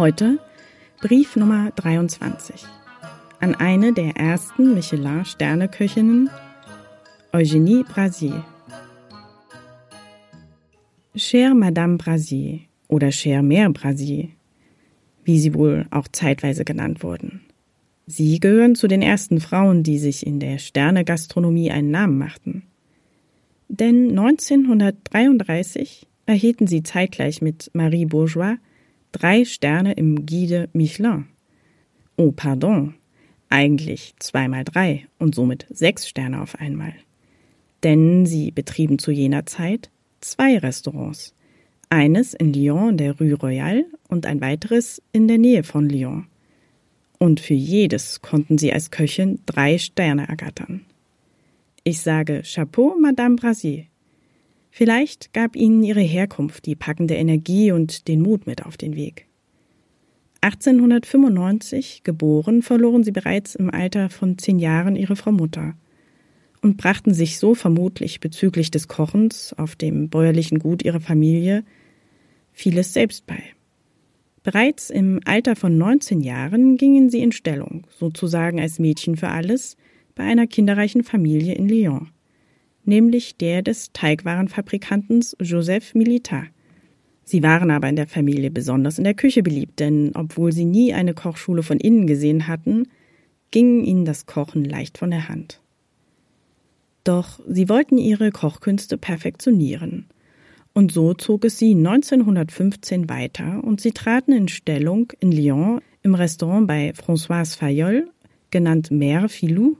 Heute Brief Nummer 23 an eine der ersten Michelin-Sterneköchinnen, Eugénie Brasier. Chère Madame Brasier oder Chère Mère Brasier, wie sie wohl auch zeitweise genannt wurden. Sie gehören zu den ersten Frauen, die sich in der Sternegastronomie einen Namen machten. Denn 1933 erhielten sie zeitgleich mit Marie Bourgeois drei Sterne im Guide Michelin. Oh, pardon, eigentlich zweimal drei und somit sechs Sterne auf einmal. Denn sie betrieben zu jener Zeit zwei Restaurants. Eines in Lyon in der Rue Royale und ein weiteres in der Nähe von Lyon. Und für jedes konnten sie als Köchin drei Sterne ergattern. Ich sage Chapeau, Madame Brasier. Vielleicht gab ihnen ihre Herkunft die packende Energie und den Mut mit auf den Weg. 1895 geboren, verloren sie bereits im Alter von zehn Jahren ihre Frau Mutter und brachten sich so vermutlich bezüglich des Kochens auf dem bäuerlichen Gut ihrer Familie vieles selbst bei. Bereits im Alter von 19 Jahren gingen sie in Stellung, sozusagen als Mädchen für alles, bei einer kinderreichen Familie in Lyon nämlich der des Teigwarenfabrikanten Joseph Militar. Sie waren aber in der Familie besonders in der Küche beliebt, denn obwohl sie nie eine Kochschule von innen gesehen hatten, ging ihnen das Kochen leicht von der Hand. Doch sie wollten ihre Kochkünste perfektionieren. Und so zog es sie 1915 weiter und sie traten in Stellung in Lyon im Restaurant bei Françoise Fayol, genannt Mère Filou,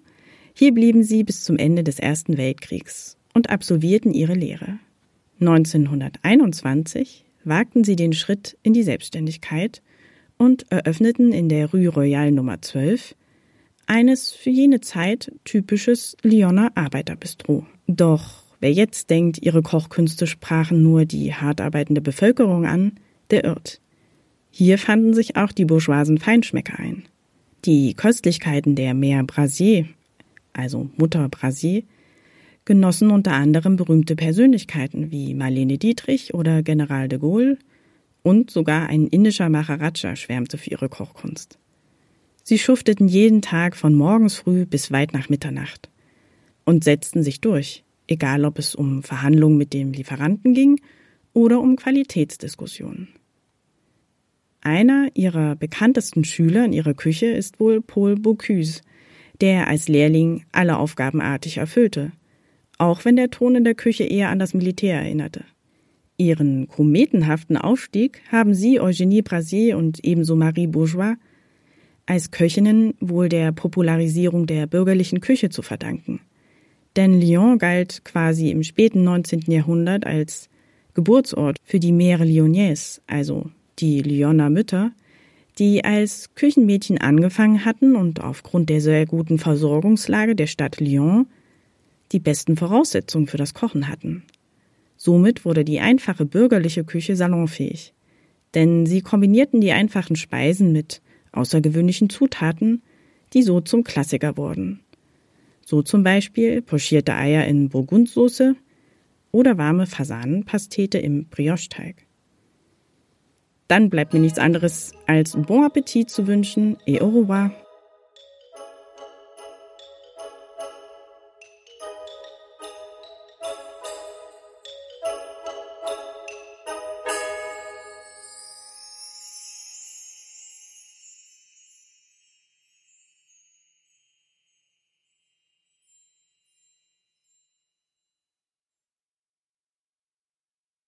hier blieben sie bis zum Ende des Ersten Weltkriegs und absolvierten ihre Lehre. 1921 wagten sie den Schritt in die Selbstständigkeit und eröffneten in der Rue Royale Nummer 12 eines für jene Zeit typisches Lyoner Arbeiterbistro. Doch wer jetzt denkt, ihre Kochkünste sprachen nur die hart arbeitende Bevölkerung an, der irrt. Hier fanden sich auch die bourgeoisen Feinschmecker ein. Die Köstlichkeiten der Mère Brasier also Mutter Brasier, genossen unter anderem berühmte Persönlichkeiten wie Marlene Dietrich oder General de Gaulle und sogar ein indischer Maharaja schwärmte für ihre Kochkunst. Sie schufteten jeden Tag von morgens früh bis weit nach Mitternacht und setzten sich durch, egal ob es um Verhandlungen mit dem Lieferanten ging oder um Qualitätsdiskussionen. Einer ihrer bekanntesten Schüler in ihrer Küche ist wohl Paul Bocuse, der als Lehrling alle Aufgaben artig erfüllte, auch wenn der Ton in der Küche eher an das Militär erinnerte. Ihren kometenhaften Aufstieg haben sie Eugénie Brasier und ebenso Marie Bourgeois als Köchinnen wohl der Popularisierung der bürgerlichen Küche zu verdanken. Denn Lyon galt quasi im späten 19. Jahrhundert als Geburtsort für die Mère Lyonnaise, also die Lyoner Mütter, die als Küchenmädchen angefangen hatten und aufgrund der sehr guten Versorgungslage der Stadt Lyon die besten Voraussetzungen für das Kochen hatten. Somit wurde die einfache bürgerliche Küche salonfähig, denn sie kombinierten die einfachen Speisen mit außergewöhnlichen Zutaten, die so zum Klassiker wurden. So zum Beispiel pochierte Eier in Burgundsoße oder warme Fasanenpastete im Brioche-Teig. Dann bleibt mir nichts anderes als Bon Appetit zu wünschen et au revoir.